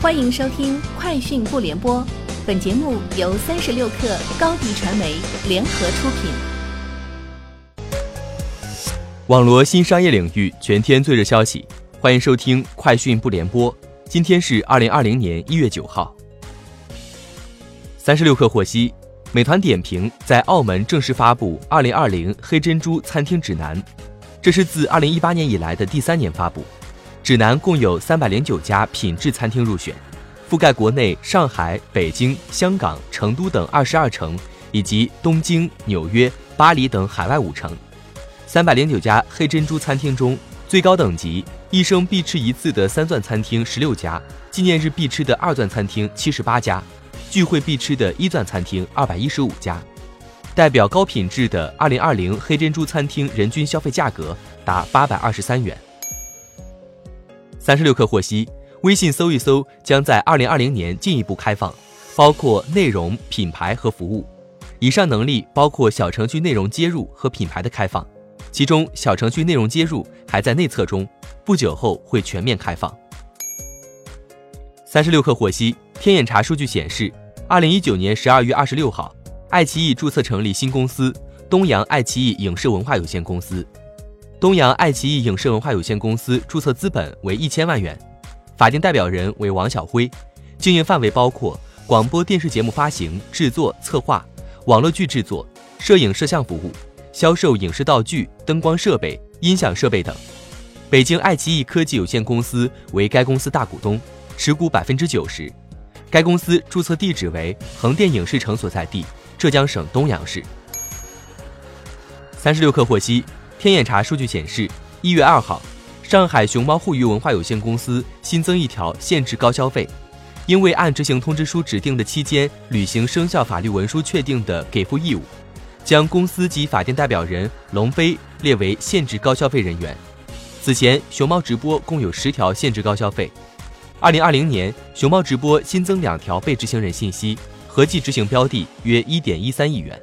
欢迎收听《快讯不联播》，本节目由三十六克高低传媒联合出品。网罗新商业领域全天最热消息，欢迎收听《快讯不联播》。今天是二零二零年一月九号。三十六克获悉，美团点评在澳门正式发布二零二零黑珍珠餐厅指南，这是自二零一八年以来的第三年发布。指南共有三百零九家品质餐厅入选，覆盖国内上海、北京、香港、成都等二十二城，以及东京、纽约、巴黎等海外五城。三百零九家黑珍珠餐厅中，最高等级一生必吃一次的三钻餐厅十六家，纪念日必吃的二钻餐厅七十八家，聚会必吃的一钻餐厅二百一十五家。代表高品质的二零二零黑珍珠餐厅人均消费价格达八百二十三元。三十六氪获悉，微信搜一搜将在二零二零年进一步开放，包括内容、品牌和服务。以上能力包括小程序内容接入和品牌的开放，其中小程序内容接入还在内测中，不久后会全面开放。三十六氪获悉，天眼查数据显示，二零一九年十二月二十六号，爱奇艺注册成立新公司东阳爱奇艺影视文化有限公司。东阳爱奇艺影视文化有限公司注册资本为一千万元，法定代表人为王晓辉，经营范围包括广播电视节目发行、制作、策划、网络剧制作、摄影摄像服务、销售影视道具、灯光设备、音响设备等。北京爱奇艺科技有限公司为该公司大股东，持股百分之九十。该公司注册地址为横店影视城所在地，浙江省东阳市。三十六氪获悉。天眼查数据显示，一月二号，上海熊猫互娱文化有限公司新增一条限制高消费，因为按执行通知书指定的期间履行生效法律文书确定的给付义务，将公司及法定代表人龙飞列为限制高消费人员。此前，熊猫直播共有十条限制高消费。二零二零年，熊猫直播新增两条被执行人信息，合计执行标的约一点一三亿元。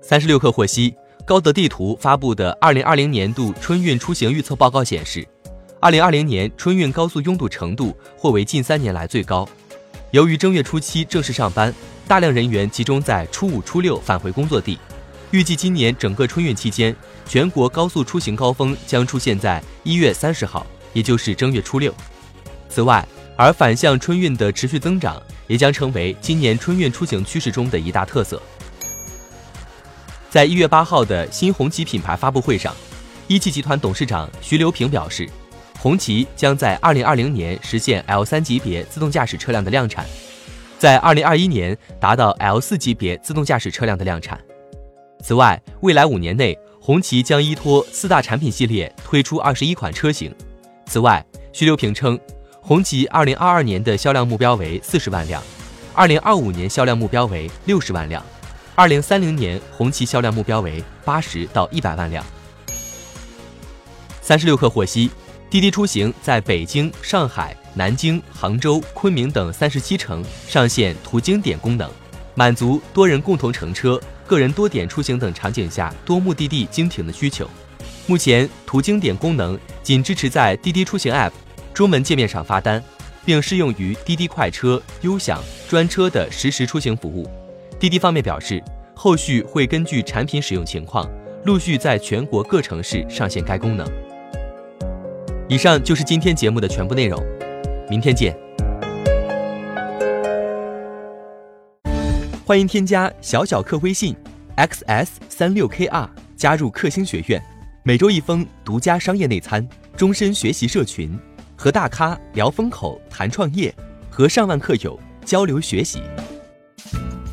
三十六氪获悉。高德地图发布的二零二零年度春运出行预测报告显示，二零二零年春运高速拥堵程度或为近三年来最高。由于正月初七正式上班，大量人员集中在初五、初六返回工作地，预计今年整个春运期间，全国高速出行高峰将出现在一月三十号，也就是正月初六。此外，而反向春运的持续增长，也将成为今年春运出行趋势中的一大特色。在一月八号的新红旗品牌发布会上，一汽集团董事长徐留平表示，红旗将在二零二零年实现 L 三级别自动驾驶车辆的量产，在二零二一年达到 L 四级别自动驾驶车辆的量产。此外，未来五年内，红旗将依托四大产品系列推出二十一款车型。此外，徐留平称，红旗二零二二年的销量目标为四十万辆，二零二五年销量目标为六十万辆。二零三零年，红旗销量目标为八十到一百万辆。三十六氪获悉，滴滴出行在北京、上海、南京、杭州、昆明等三十七城上线途经点功能，满足多人共同乘车、个人多点出行等场景下多目的地经停的需求。目前，途经点功能仅支持在滴滴出行 App 中门界面上发单，并适用于滴滴快车、优享专车的实时出行服务。滴滴方面表示，后续会根据产品使用情况，陆续在全国各城市上线该功能。以上就是今天节目的全部内容，明天见。欢迎添加小小客微信 xs 三六 kr 加入克星学院，每周一封独家商业内参，终身学习社群，和大咖聊风口、谈创业，和上万客友交流学习。